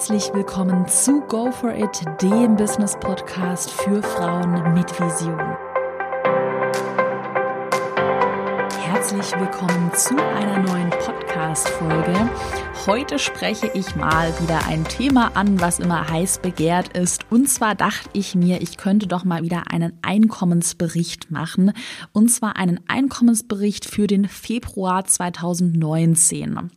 herzlich willkommen zu Go For It, dem Business Podcast für Frauen mit Vision. Herzlich willkommen zu einer neuen Podcast-Folge. Heute spreche ich mal wieder ein Thema an, was immer heiß begehrt ist. Und zwar dachte ich mir, ich könnte doch mal wieder einen Einkommensbericht machen. Und zwar einen Einkommensbericht für den Februar 2019.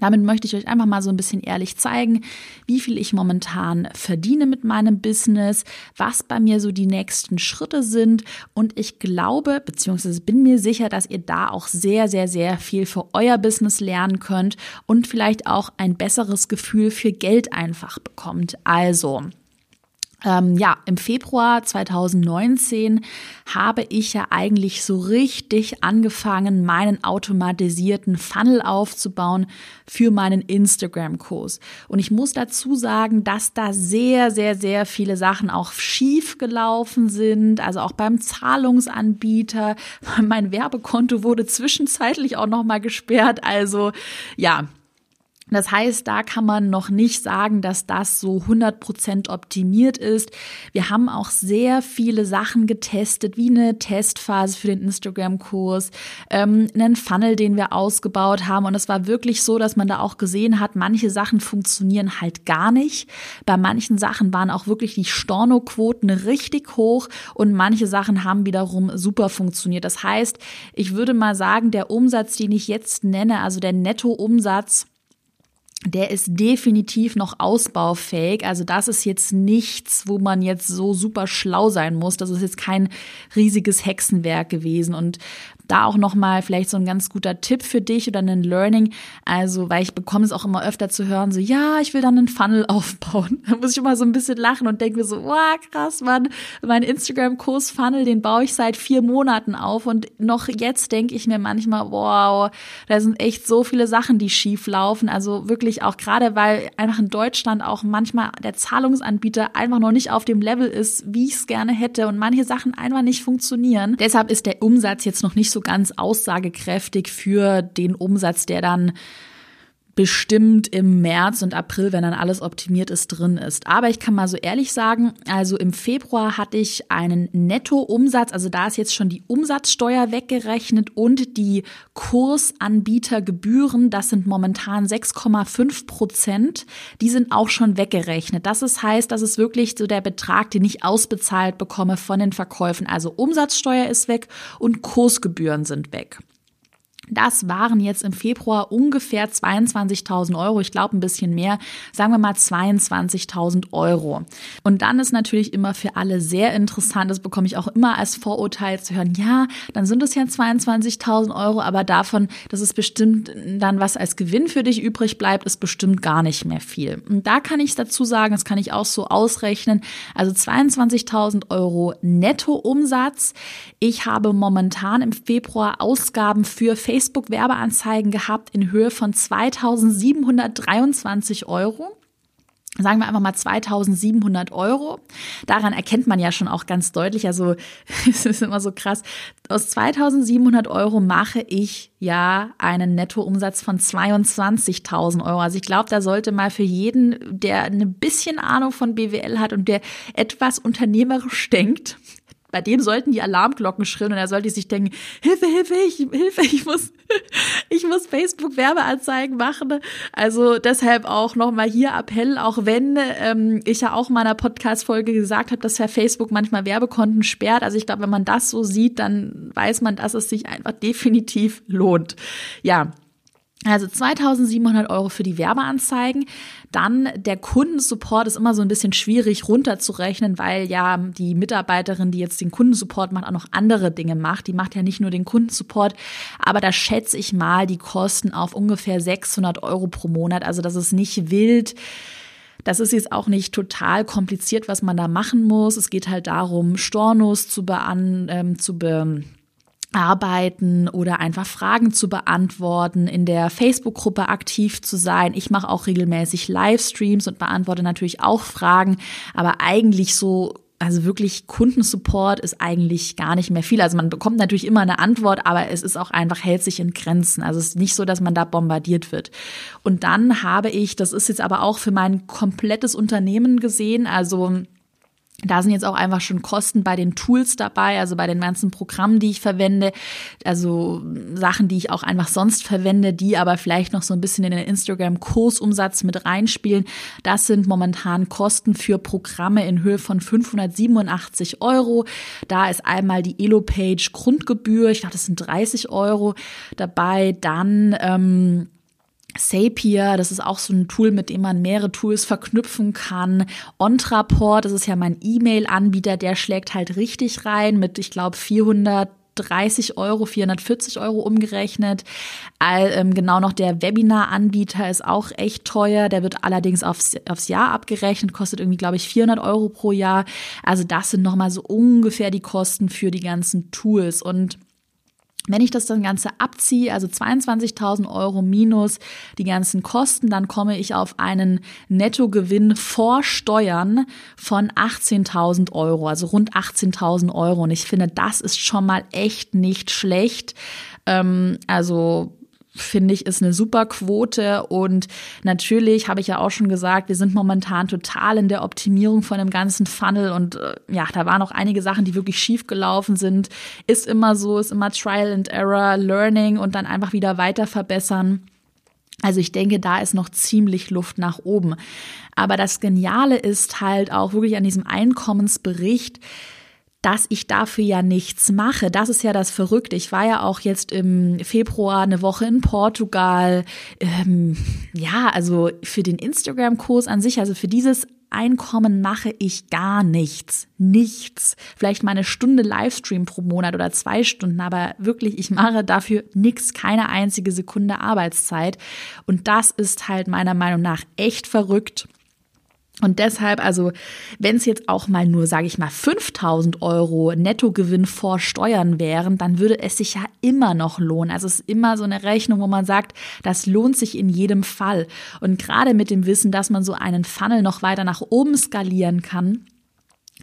Damit möchte ich euch einfach mal so ein bisschen ehrlich zeigen, wie viel ich momentan verdiene mit meinem Business, was bei mir so die nächsten Schritte sind. Und ich glaube, beziehungsweise bin mir sicher, dass ihr da auch sehr, sehr, sehr viel für euer Business lernen könnt und vielleicht auch ein besseres Gefühl für Geld einfach bekommt. Also, ähm, ja, im Februar 2019 habe ich ja eigentlich so richtig angefangen, meinen automatisierten Funnel aufzubauen für meinen Instagram-Kurs. Und ich muss dazu sagen, dass da sehr, sehr, sehr viele Sachen auch schief gelaufen sind. Also auch beim Zahlungsanbieter. Mein Werbekonto wurde zwischenzeitlich auch nochmal gesperrt. Also ja, das heißt, da kann man noch nicht sagen, dass das so 100% optimiert ist. Wir haben auch sehr viele Sachen getestet, wie eine Testphase für den Instagram-Kurs, ähm, einen Funnel, den wir ausgebaut haben. Und es war wirklich so, dass man da auch gesehen hat, manche Sachen funktionieren halt gar nicht. Bei manchen Sachen waren auch wirklich die Stornoquoten richtig hoch und manche Sachen haben wiederum super funktioniert. Das heißt, ich würde mal sagen, der Umsatz, den ich jetzt nenne, also der Nettoumsatz, der ist definitiv noch ausbaufähig. Also das ist jetzt nichts, wo man jetzt so super schlau sein muss. Das ist jetzt kein riesiges Hexenwerk gewesen. Und da auch nochmal vielleicht so ein ganz guter Tipp für dich oder ein Learning. Also, weil ich bekomme es auch immer öfter zu hören, so, ja, ich will dann einen Funnel aufbauen. Da muss ich immer so ein bisschen lachen und denke mir so, wow, krass, Mann, mein Instagram-Kurs Funnel, den baue ich seit vier Monaten auf und noch jetzt denke ich mir manchmal, wow, da sind echt so viele Sachen, die schief laufen. Also wirklich auch gerade, weil einfach in Deutschland auch manchmal der Zahlungsanbieter einfach noch nicht auf dem Level ist, wie ich es gerne hätte und manche Sachen einfach nicht funktionieren. Deshalb ist der Umsatz jetzt noch nicht so so ganz aussagekräftig für den Umsatz, der dann bestimmt im März und April, wenn dann alles optimiert ist, drin ist. Aber ich kann mal so ehrlich sagen, also im Februar hatte ich einen Nettoumsatz, also da ist jetzt schon die Umsatzsteuer weggerechnet und die Kursanbietergebühren, das sind momentan 6,5 Prozent, die sind auch schon weggerechnet. Das ist, heißt, das ist wirklich so der Betrag, den ich ausbezahlt bekomme von den Verkäufen. Also Umsatzsteuer ist weg und Kursgebühren sind weg. Das waren jetzt im Februar ungefähr 22.000 Euro. Ich glaube ein bisschen mehr. Sagen wir mal 22.000 Euro. Und dann ist natürlich immer für alle sehr interessant, das bekomme ich auch immer als Vorurteil zu hören. Ja, dann sind es ja 22.000 Euro, aber davon, dass es bestimmt dann was als Gewinn für dich übrig bleibt, ist bestimmt gar nicht mehr viel. Und da kann ich dazu sagen, das kann ich auch so ausrechnen. Also 22.000 Euro Nettoumsatz. Ich habe momentan im Februar Ausgaben für Facebook Facebook-Werbeanzeigen gehabt in Höhe von 2723 Euro sagen wir einfach mal 2700 Euro. Daran erkennt man ja schon auch ganz deutlich, also es ist immer so krass, aus 2700 Euro mache ich ja einen Nettoumsatz von 22.000 Euro. Also ich glaube, da sollte mal für jeden, der ein bisschen Ahnung von BWL hat und der etwas unternehmerisch denkt, bei dem sollten die Alarmglocken schrillen und er sollte sich denken, Hilfe, Hilfe, ich, Hilfe, ich muss, ich muss Facebook Werbeanzeigen machen. Also deshalb auch nochmal hier Appell, auch wenn ähm, ich ja auch in meiner Podcast-Folge gesagt habe, dass ja Facebook manchmal Werbekonten sperrt. Also ich glaube, wenn man das so sieht, dann weiß man, dass es sich einfach definitiv lohnt. Ja, also 2700 Euro für die Werbeanzeigen. Dann der Kundensupport ist immer so ein bisschen schwierig runterzurechnen, weil ja die Mitarbeiterin, die jetzt den Kundensupport macht, auch noch andere Dinge macht. Die macht ja nicht nur den Kundensupport, aber da schätze ich mal die Kosten auf ungefähr 600 Euro pro Monat. Also das ist nicht wild. Das ist jetzt auch nicht total kompliziert, was man da machen muss. Es geht halt darum, Stornos zu, bean ähm, zu be arbeiten oder einfach Fragen zu beantworten, in der Facebook-Gruppe aktiv zu sein. Ich mache auch regelmäßig Livestreams und beantworte natürlich auch Fragen, aber eigentlich so also wirklich Kundensupport ist eigentlich gar nicht mehr viel. Also man bekommt natürlich immer eine Antwort, aber es ist auch einfach, hält sich in Grenzen. Also es ist nicht so, dass man da bombardiert wird. Und dann habe ich, das ist jetzt aber auch für mein komplettes Unternehmen gesehen, also da sind jetzt auch einfach schon Kosten bei den Tools dabei, also bei den ganzen Programmen, die ich verwende, also Sachen, die ich auch einfach sonst verwende, die aber vielleicht noch so ein bisschen in den Instagram-Kursumsatz mit reinspielen. Das sind momentan Kosten für Programme in Höhe von 587 Euro. Da ist einmal die Elo-Page Grundgebühr, ich dachte, das sind 30 Euro dabei. Dann ähm, Zapier, das ist auch so ein Tool, mit dem man mehrere Tools verknüpfen kann. Ontraport, das ist ja mein E-Mail-Anbieter, der schlägt halt richtig rein mit, ich glaube, 430 Euro, 440 Euro umgerechnet. Ähm, genau noch der Webinar-Anbieter ist auch echt teuer. Der wird allerdings aufs, aufs Jahr abgerechnet, kostet irgendwie, glaube ich, 400 Euro pro Jahr. Also das sind nochmal so ungefähr die Kosten für die ganzen Tools. Und wenn ich das dann Ganze abziehe, also 22.000 Euro minus die ganzen Kosten, dann komme ich auf einen Nettogewinn vor Steuern von 18.000 Euro, also rund 18.000 Euro. Und ich finde, das ist schon mal echt nicht schlecht. Ähm, also finde ich, ist eine super Quote. Und natürlich habe ich ja auch schon gesagt, wir sind momentan total in der Optimierung von dem ganzen Funnel. Und äh, ja, da waren auch einige Sachen, die wirklich schief gelaufen sind. Ist immer so, ist immer Trial and Error, Learning und dann einfach wieder weiter verbessern. Also ich denke, da ist noch ziemlich Luft nach oben. Aber das Geniale ist halt auch wirklich an diesem Einkommensbericht, dass ich dafür ja nichts mache. Das ist ja das Verrückte. Ich war ja auch jetzt im Februar eine Woche in Portugal. Ähm, ja, also für den Instagram-Kurs an sich, also für dieses Einkommen mache ich gar nichts. Nichts. Vielleicht mal eine Stunde Livestream pro Monat oder zwei Stunden, aber wirklich, ich mache dafür nichts, keine einzige Sekunde Arbeitszeit. Und das ist halt meiner Meinung nach echt verrückt. Und deshalb, also wenn es jetzt auch mal nur, sage ich mal, 5000 Euro Nettogewinn vor Steuern wären, dann würde es sich ja immer noch lohnen. Also es ist immer so eine Rechnung, wo man sagt, das lohnt sich in jedem Fall. Und gerade mit dem Wissen, dass man so einen Funnel noch weiter nach oben skalieren kann,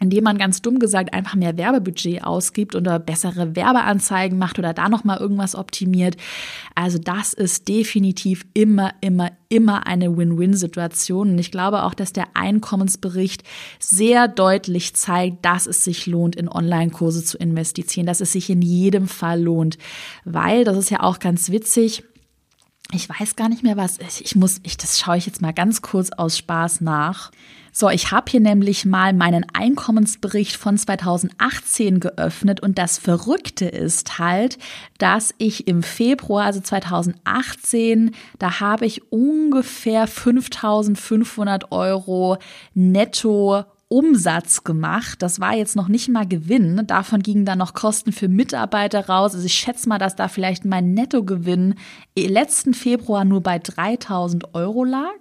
indem man ganz dumm gesagt einfach mehr Werbebudget ausgibt oder bessere Werbeanzeigen macht oder da noch mal irgendwas optimiert. Also das ist definitiv immer immer immer eine Win-Win-Situation und ich glaube auch, dass der Einkommensbericht sehr deutlich zeigt, dass es sich lohnt in Online-Kurse zu investieren, dass es sich in jedem Fall lohnt, weil das ist ja auch ganz witzig ich weiß gar nicht mehr was. Ich muss, ich, das schaue ich jetzt mal ganz kurz aus Spaß nach. So, ich habe hier nämlich mal meinen Einkommensbericht von 2018 geöffnet und das Verrückte ist halt, dass ich im Februar, also 2018, da habe ich ungefähr 5500 Euro netto Umsatz gemacht. Das war jetzt noch nicht mal Gewinn. Davon gingen dann noch Kosten für Mitarbeiter raus. Also ich schätze mal, dass da vielleicht mein Nettogewinn letzten Februar nur bei 3000 Euro lag.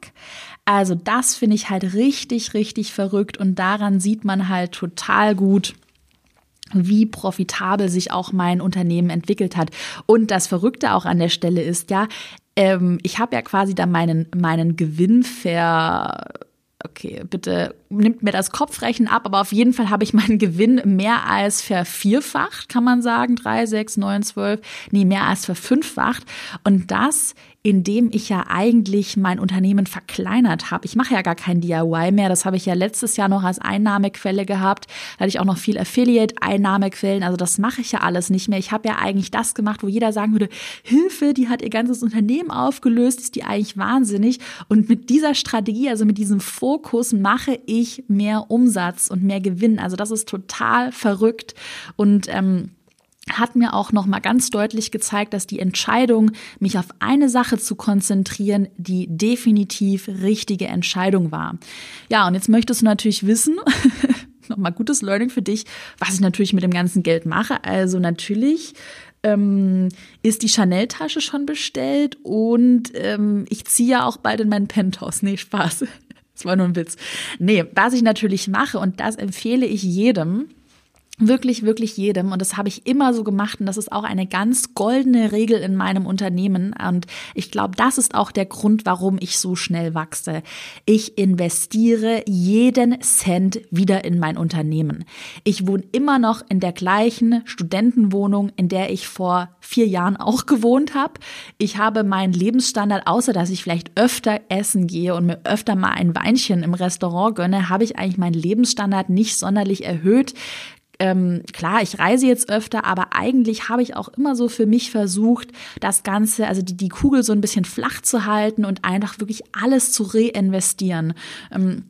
Also das finde ich halt richtig, richtig verrückt und daran sieht man halt total gut, wie profitabel sich auch mein Unternehmen entwickelt hat. Und das Verrückte auch an der Stelle ist ja, ähm, ich habe ja quasi da meinen, meinen Gewinn ver okay, bitte nimmt mir das Kopfrechen ab, aber auf jeden Fall habe ich meinen Gewinn mehr als vervierfacht, kann man sagen, drei, sechs, neun, zwölf, nee, mehr als verfünffacht. Und das indem ich ja eigentlich mein Unternehmen verkleinert habe. Ich mache ja gar kein DIY mehr. Das habe ich ja letztes Jahr noch als Einnahmequelle gehabt. Da hatte ich auch noch viel Affiliate-Einnahmequellen. Also das mache ich ja alles nicht mehr. Ich habe ja eigentlich das gemacht, wo jeder sagen würde, Hilfe, die hat ihr ganzes Unternehmen aufgelöst, ist die eigentlich wahnsinnig. Und mit dieser Strategie, also mit diesem Fokus, mache ich mehr Umsatz und mehr Gewinn. Also das ist total verrückt. Und ähm, hat mir auch noch mal ganz deutlich gezeigt, dass die Entscheidung, mich auf eine Sache zu konzentrieren, die definitiv richtige Entscheidung war. Ja, und jetzt möchtest du natürlich wissen, nochmal gutes Learning für dich, was ich natürlich mit dem ganzen Geld mache. Also natürlich ähm, ist die Chanel-Tasche schon bestellt und ähm, ich ziehe ja auch bald in meinen Penthouse. Nee, Spaß. Das war nur ein Witz. Nee, was ich natürlich mache und das empfehle ich jedem, Wirklich, wirklich jedem. Und das habe ich immer so gemacht. Und das ist auch eine ganz goldene Regel in meinem Unternehmen. Und ich glaube, das ist auch der Grund, warum ich so schnell wachse. Ich investiere jeden Cent wieder in mein Unternehmen. Ich wohne immer noch in der gleichen Studentenwohnung, in der ich vor vier Jahren auch gewohnt habe. Ich habe meinen Lebensstandard, außer dass ich vielleicht öfter essen gehe und mir öfter mal ein Weinchen im Restaurant gönne, habe ich eigentlich meinen Lebensstandard nicht sonderlich erhöht ähm, klar, ich reise jetzt öfter, aber eigentlich habe ich auch immer so für mich versucht, das Ganze, also die, die Kugel so ein bisschen flach zu halten und einfach wirklich alles zu reinvestieren. Ähm,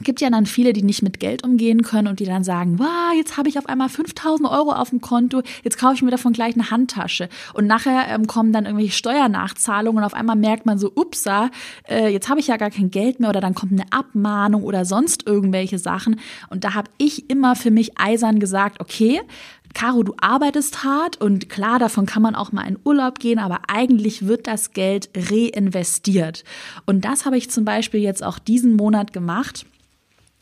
gibt ja dann viele, die nicht mit Geld umgehen können und die dann sagen, wow, jetzt habe ich auf einmal 5000 Euro auf dem Konto, jetzt kaufe ich mir davon gleich eine Handtasche. Und nachher ähm, kommen dann irgendwelche Steuernachzahlungen und auf einmal merkt man so, upsa, äh, jetzt habe ich ja gar kein Geld mehr oder dann kommt eine Abmahnung oder sonst irgendwelche Sachen. Und da habe ich immer für mich eisern gesagt, okay, Caro, du arbeitest hart und klar, davon kann man auch mal in Urlaub gehen, aber eigentlich wird das Geld reinvestiert. Und das habe ich zum Beispiel jetzt auch diesen Monat gemacht.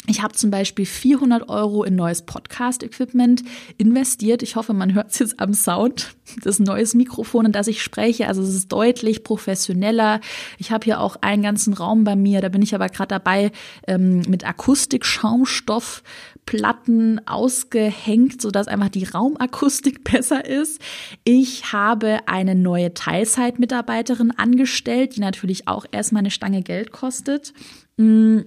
Ich habe zum Beispiel 400 Euro in neues Podcast-Equipment investiert. Ich hoffe, man hört es jetzt am Sound. Das neues Mikrofon, in das ich spreche. Also es ist deutlich professioneller. Ich habe hier auch einen ganzen Raum bei mir. Da bin ich aber gerade dabei, ähm, mit Akustik-Schaumstoffplatten ausgehängt, sodass einfach die Raumakustik besser ist. Ich habe eine neue Teilzeitmitarbeiterin angestellt, die natürlich auch erstmal eine Stange Geld kostet. Mm,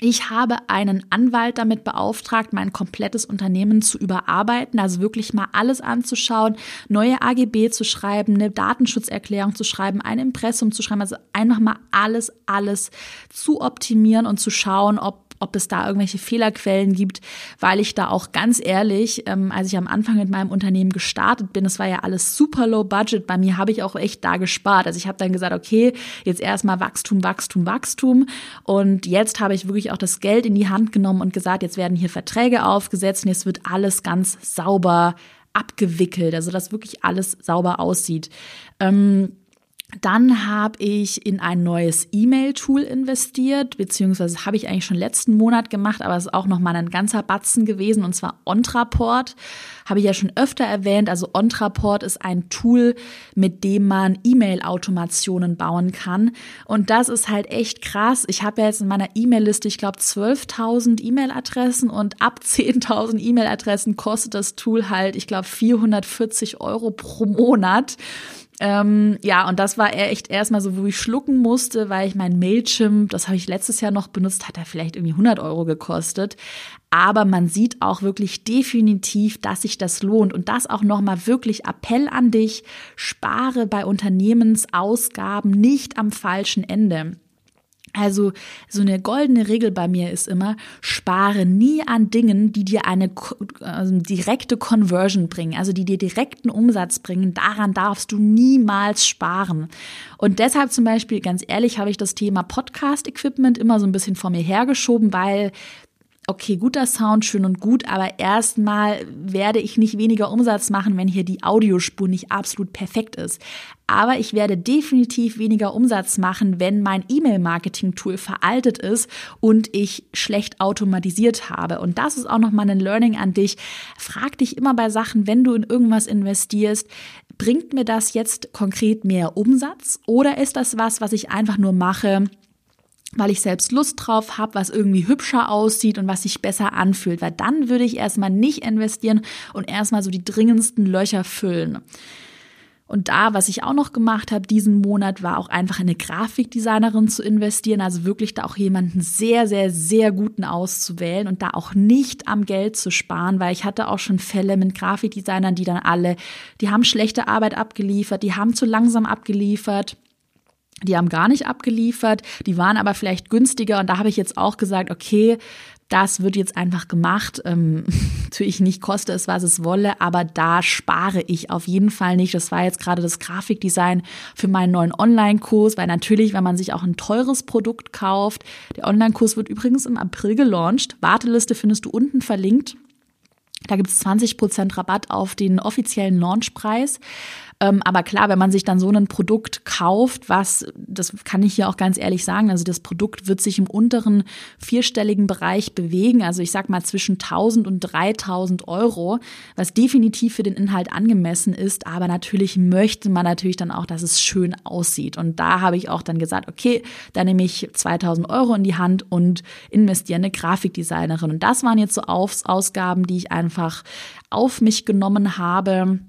ich habe einen Anwalt damit beauftragt, mein komplettes Unternehmen zu überarbeiten, also wirklich mal alles anzuschauen, neue AGB zu schreiben, eine Datenschutzerklärung zu schreiben, ein Impressum zu schreiben, also einfach mal alles, alles zu optimieren und zu schauen, ob ob es da irgendwelche Fehlerquellen gibt, weil ich da auch ganz ehrlich, ähm, als ich am Anfang mit meinem Unternehmen gestartet bin, es war ja alles super low budget, bei mir habe ich auch echt da gespart. Also ich habe dann gesagt, okay, jetzt erstmal Wachstum, Wachstum, Wachstum und jetzt habe ich wirklich auch das Geld in die Hand genommen und gesagt, jetzt werden hier Verträge aufgesetzt und jetzt wird alles ganz sauber abgewickelt, also dass wirklich alles sauber aussieht. Ähm, dann habe ich in ein neues E-Mail-Tool investiert, beziehungsweise habe ich eigentlich schon letzten Monat gemacht, aber es ist auch nochmal ein ganzer Batzen gewesen, und zwar Ontraport. Habe ich ja schon öfter erwähnt. Also Ontraport ist ein Tool, mit dem man E-Mail-Automationen bauen kann. Und das ist halt echt krass. Ich habe ja jetzt in meiner E-Mail-Liste, ich glaube, 12.000 E-Mail-Adressen und ab 10.000 E-Mail-Adressen kostet das Tool halt, ich glaube, 440 Euro pro Monat. Ähm, ja, und das war echt erstmal so, wo ich schlucken musste, weil ich mein Mailchimp, das habe ich letztes Jahr noch benutzt, hat er vielleicht irgendwie 100 Euro gekostet. Aber man sieht auch wirklich definitiv, dass sich das lohnt. Und das auch nochmal wirklich Appell an dich, spare bei Unternehmensausgaben nicht am falschen Ende. Also so eine goldene Regel bei mir ist immer, spare nie an Dingen, die dir eine also direkte Conversion bringen, also die dir direkten Umsatz bringen. Daran darfst du niemals sparen. Und deshalb zum Beispiel, ganz ehrlich, habe ich das Thema Podcast-Equipment immer so ein bisschen vor mir hergeschoben, weil okay, guter Sound, schön und gut, aber erstmal werde ich nicht weniger Umsatz machen, wenn hier die Audiospur nicht absolut perfekt ist. Aber ich werde definitiv weniger Umsatz machen, wenn mein E-Mail-Marketing-Tool veraltet ist und ich schlecht automatisiert habe. Und das ist auch nochmal ein Learning an dich. Frag dich immer bei Sachen, wenn du in irgendwas investierst, bringt mir das jetzt konkret mehr Umsatz oder ist das was, was ich einfach nur mache, weil ich selbst Lust drauf habe, was irgendwie hübscher aussieht und was sich besser anfühlt, weil dann würde ich erstmal nicht investieren und erstmal so die dringendsten Löcher füllen. Und da, was ich auch noch gemacht habe diesen Monat, war auch einfach eine Grafikdesignerin zu investieren, also wirklich da auch jemanden sehr, sehr, sehr guten auszuwählen und da auch nicht am Geld zu sparen, weil ich hatte auch schon Fälle mit Grafikdesignern, die dann alle, die haben schlechte Arbeit abgeliefert, die haben zu langsam abgeliefert die haben gar nicht abgeliefert, die waren aber vielleicht günstiger und da habe ich jetzt auch gesagt, okay, das wird jetzt einfach gemacht. Ähm, natürlich nicht koste es, was es wolle, aber da spare ich auf jeden Fall nicht. Das war jetzt gerade das Grafikdesign für meinen neuen Online-Kurs, weil natürlich, wenn man sich auch ein teures Produkt kauft, der Online-Kurs wird übrigens im April gelauncht. Warteliste findest du unten verlinkt. Da gibt es 20% Rabatt auf den offiziellen Launchpreis. Ähm, aber klar, wenn man sich dann so ein Produkt kauft, was, das kann ich hier auch ganz ehrlich sagen, also das Produkt wird sich im unteren vierstelligen Bereich bewegen, also ich sag mal zwischen 1000 und 3000 Euro, was definitiv für den Inhalt angemessen ist, aber natürlich möchte man natürlich dann auch, dass es schön aussieht. Und da habe ich auch dann gesagt, okay, da nehme ich 2000 Euro in die Hand und investiere eine Grafikdesignerin. Und das waren jetzt so Ausgaben, die ich einfach auf mich genommen habe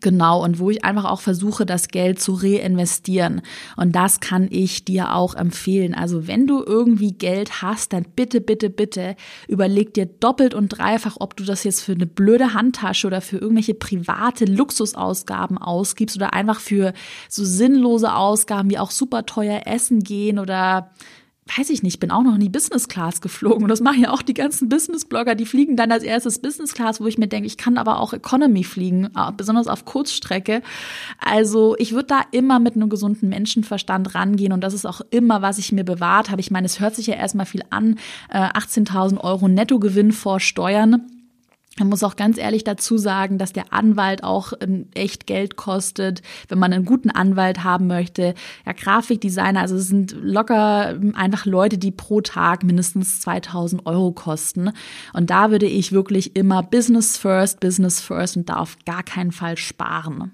Genau, und wo ich einfach auch versuche, das Geld zu reinvestieren. Und das kann ich dir auch empfehlen. Also wenn du irgendwie Geld hast, dann bitte, bitte, bitte überleg dir doppelt und dreifach, ob du das jetzt für eine blöde Handtasche oder für irgendwelche private Luxusausgaben ausgibst oder einfach für so sinnlose Ausgaben wie auch super teuer essen gehen oder weiß ich nicht, bin auch noch nie Business Class geflogen. Und das machen ja auch die ganzen Business-Blogger, die fliegen dann als erstes Business Class, wo ich mir denke, ich kann aber auch Economy fliegen, äh, besonders auf Kurzstrecke. Also ich würde da immer mit einem gesunden Menschenverstand rangehen und das ist auch immer, was ich mir bewahrt habe. Ich meine, es hört sich ja erstmal viel an, 18.000 äh, Euro Nettogewinn vor Steuern. Man muss auch ganz ehrlich dazu sagen, dass der Anwalt auch echt Geld kostet, wenn man einen guten Anwalt haben möchte. Ja, Grafikdesigner, also es sind locker einfach Leute, die pro Tag mindestens 2000 Euro kosten. Und da würde ich wirklich immer Business first, Business first und da auf gar keinen Fall sparen.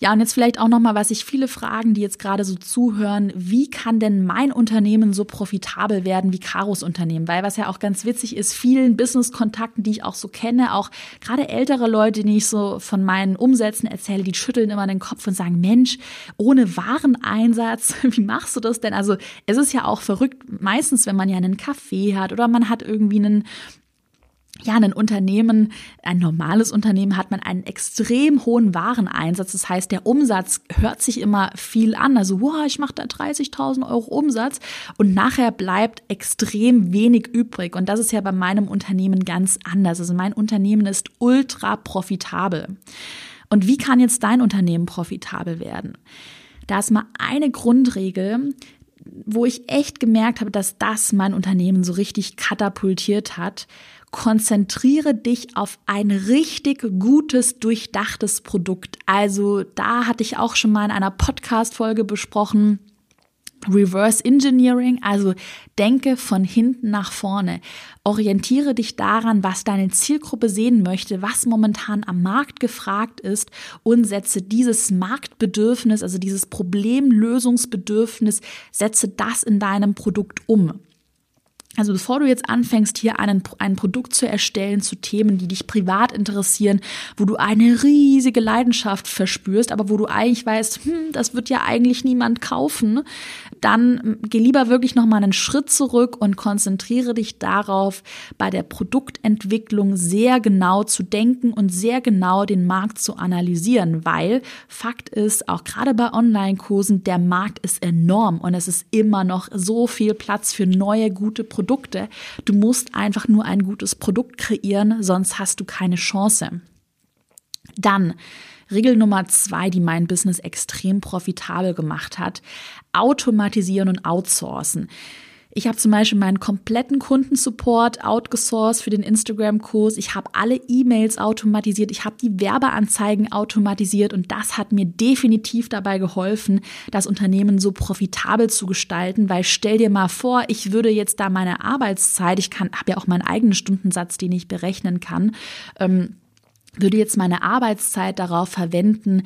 Ja, und jetzt vielleicht auch nochmal, was ich viele fragen, die jetzt gerade so zuhören, wie kann denn mein Unternehmen so profitabel werden wie Karos Unternehmen? Weil was ja auch ganz witzig ist, vielen Business-Kontakten, die ich auch so kenne, auch gerade ältere Leute, die ich so von meinen Umsätzen erzähle, die schütteln immer den Kopf und sagen, Mensch, ohne Wareneinsatz, wie machst du das denn? Also es ist ja auch verrückt, meistens, wenn man ja einen Kaffee hat oder man hat irgendwie einen ja, ein Unternehmen, ein normales Unternehmen hat man einen extrem hohen Wareneinsatz. Das heißt, der Umsatz hört sich immer viel an. Also, wow, ich mache da 30.000 Euro Umsatz und nachher bleibt extrem wenig übrig. Und das ist ja bei meinem Unternehmen ganz anders. Also mein Unternehmen ist ultra profitabel. Und wie kann jetzt dein Unternehmen profitabel werden? Da ist mal eine Grundregel, wo ich echt gemerkt habe, dass das mein Unternehmen so richtig katapultiert hat konzentriere dich auf ein richtig gutes, durchdachtes Produkt. Also da hatte ich auch schon mal in einer Podcast-Folge besprochen. Reverse Engineering, also denke von hinten nach vorne. Orientiere dich daran, was deine Zielgruppe sehen möchte, was momentan am Markt gefragt ist und setze dieses Marktbedürfnis, also dieses Problemlösungsbedürfnis, setze das in deinem Produkt um. Also bevor du jetzt anfängst, hier einen, ein Produkt zu erstellen zu Themen, die dich privat interessieren, wo du eine riesige Leidenschaft verspürst, aber wo du eigentlich weißt, hm, das wird ja eigentlich niemand kaufen, dann geh lieber wirklich noch mal einen Schritt zurück und konzentriere dich darauf, bei der Produktentwicklung sehr genau zu denken und sehr genau den Markt zu analysieren, weil Fakt ist, auch gerade bei Online-Kursen, der Markt ist enorm und es ist immer noch so viel Platz für neue, gute Produkte. Du musst einfach nur ein gutes Produkt kreieren, sonst hast du keine Chance. Dann Regel Nummer zwei, die mein Business extrem profitabel gemacht hat, automatisieren und outsourcen. Ich habe zum Beispiel meinen kompletten Kundensupport outgesourced für den Instagram-Kurs. Ich habe alle E-Mails automatisiert. Ich habe die Werbeanzeigen automatisiert und das hat mir definitiv dabei geholfen, das Unternehmen so profitabel zu gestalten. Weil stell dir mal vor, ich würde jetzt da meine Arbeitszeit, ich habe ja auch meinen eigenen Stundensatz, den ich berechnen kann. Ähm, würde jetzt meine Arbeitszeit darauf verwenden,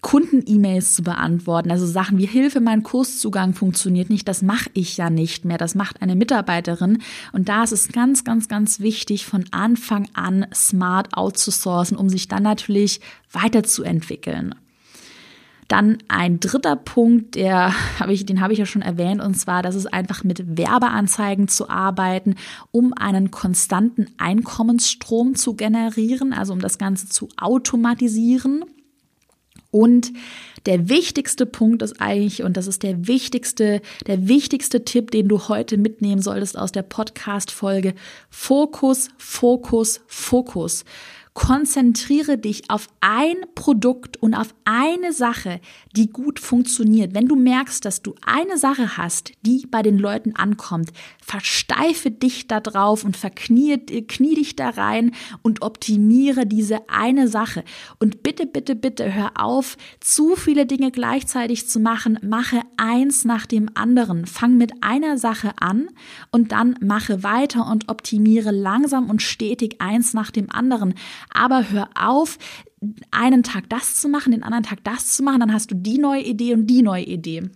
Kunden-E-Mails zu beantworten, also Sachen wie Hilfe, mein Kurszugang funktioniert nicht, das mache ich ja nicht mehr, das macht eine Mitarbeiterin und da ist es ganz, ganz, ganz wichtig, von Anfang an smart outzusourcen, um sich dann natürlich weiterzuentwickeln. Dann ein dritter Punkt, der habe ich, den habe ich ja schon erwähnt, und zwar, das ist einfach mit Werbeanzeigen zu arbeiten, um einen konstanten Einkommensstrom zu generieren, also um das Ganze zu automatisieren. Und der wichtigste Punkt ist eigentlich, und das ist der wichtigste, der wichtigste Tipp, den du heute mitnehmen solltest aus der Podcast-Folge, Fokus, Fokus, Fokus. Konzentriere dich auf ein Produkt und auf eine Sache, die gut funktioniert. Wenn du merkst, dass du eine Sache hast, die bei den Leuten ankommt, versteife dich da drauf und verknie knie dich da rein und optimiere diese eine Sache. Und bitte, bitte, bitte hör auf, zu viele Dinge gleichzeitig zu machen. Mache eins nach dem anderen. Fang mit einer Sache an und dann mache weiter und optimiere langsam und stetig eins nach dem anderen. Aber hör auf, einen Tag das zu machen, den anderen Tag das zu machen, dann hast du die neue Idee und die neue Idee.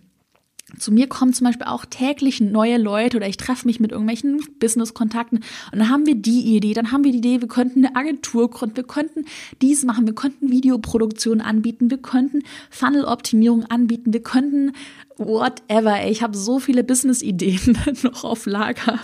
Zu mir kommen zum Beispiel auch täglich neue Leute oder ich treffe mich mit irgendwelchen Business-Kontakten und dann haben wir die Idee, dann haben wir die Idee, wir könnten eine Agentur gründen, wir könnten dies machen, wir könnten Videoproduktion anbieten, wir könnten Funnel-Optimierung anbieten, wir könnten whatever. Ich habe so viele Business-Ideen noch auf Lager.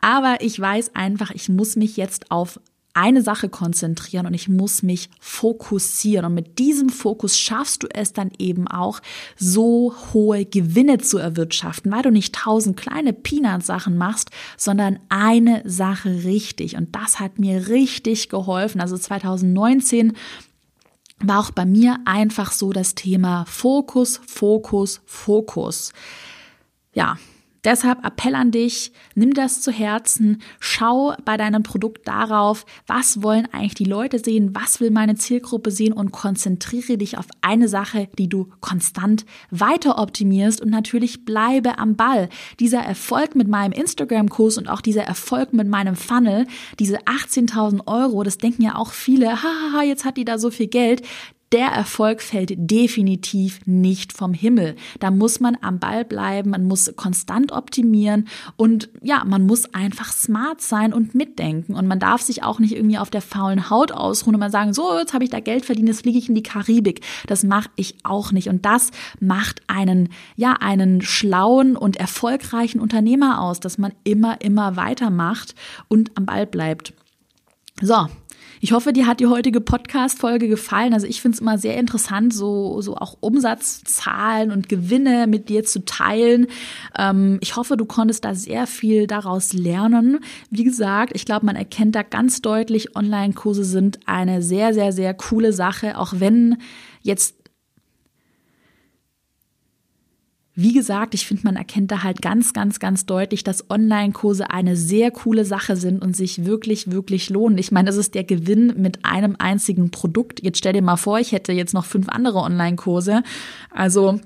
Aber ich weiß einfach, ich muss mich jetzt auf eine Sache konzentrieren und ich muss mich fokussieren. Und mit diesem Fokus schaffst du es dann eben auch, so hohe Gewinne zu erwirtschaften, weil du nicht tausend kleine Peanut-Sachen machst, sondern eine Sache richtig. Und das hat mir richtig geholfen. Also 2019 war auch bei mir einfach so das Thema Fokus, Fokus, Fokus. Ja, Deshalb Appell an dich, nimm das zu Herzen, schau bei deinem Produkt darauf, was wollen eigentlich die Leute sehen, was will meine Zielgruppe sehen und konzentriere dich auf eine Sache, die du konstant weiter optimierst und natürlich bleibe am Ball. Dieser Erfolg mit meinem Instagram-Kurs und auch dieser Erfolg mit meinem Funnel, diese 18.000 Euro, das denken ja auch viele, haha, jetzt hat die da so viel Geld der Erfolg fällt definitiv nicht vom Himmel. Da muss man am Ball bleiben, man muss konstant optimieren und ja, man muss einfach smart sein und mitdenken. Und man darf sich auch nicht irgendwie auf der faulen Haut ausruhen und mal sagen, so, jetzt habe ich da Geld verdient, jetzt fliege ich in die Karibik. Das mache ich auch nicht. Und das macht einen, ja, einen schlauen und erfolgreichen Unternehmer aus, dass man immer, immer weitermacht und am Ball bleibt. So, ich hoffe, dir hat die heutige Podcast-Folge gefallen. Also ich finde es immer sehr interessant, so, so auch Umsatzzahlen und Gewinne mit dir zu teilen. Ähm, ich hoffe, du konntest da sehr viel daraus lernen. Wie gesagt, ich glaube, man erkennt da ganz deutlich, Online-Kurse sind eine sehr, sehr, sehr coole Sache, auch wenn jetzt Wie gesagt, ich finde, man erkennt da halt ganz, ganz, ganz deutlich, dass Online-Kurse eine sehr coole Sache sind und sich wirklich, wirklich lohnen. Ich meine, das ist der Gewinn mit einem einzigen Produkt. Jetzt stell dir mal vor, ich hätte jetzt noch fünf andere Online-Kurse. Also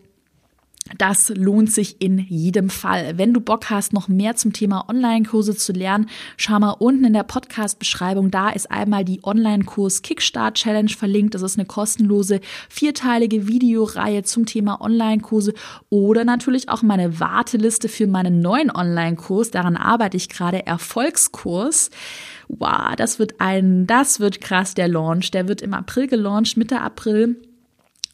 das lohnt sich in jedem Fall. Wenn du Bock hast, noch mehr zum Thema Online-Kurse zu lernen, schau mal unten in der Podcast-Beschreibung. Da ist einmal die Online-Kurs Kickstart Challenge verlinkt. Das ist eine kostenlose vierteilige Videoreihe zum Thema Online-Kurse oder natürlich auch meine Warteliste für meinen neuen Online-Kurs. Daran arbeite ich gerade. Erfolgskurs. Wow, das wird ein, das wird krass, der Launch. Der wird im April gelauncht, Mitte April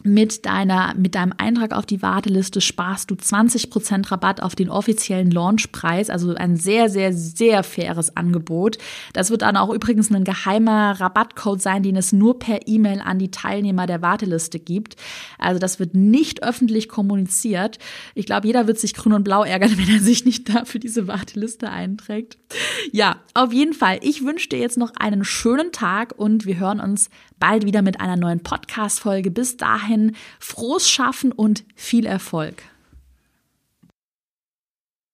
mit deiner, mit deinem Eintrag auf die Warteliste sparst du 20% Rabatt auf den offiziellen Launchpreis, also ein sehr, sehr, sehr faires Angebot. Das wird dann auch übrigens ein geheimer Rabattcode sein, den es nur per E-Mail an die Teilnehmer der Warteliste gibt. Also das wird nicht öffentlich kommuniziert. Ich glaube, jeder wird sich grün und blau ärgern, wenn er sich nicht da für diese Warteliste einträgt. Ja, auf jeden Fall. Ich wünsche dir jetzt noch einen schönen Tag und wir hören uns bald wieder mit einer neuen Podcast-Folge. Bis dahin frohes Schaffen und viel Erfolg.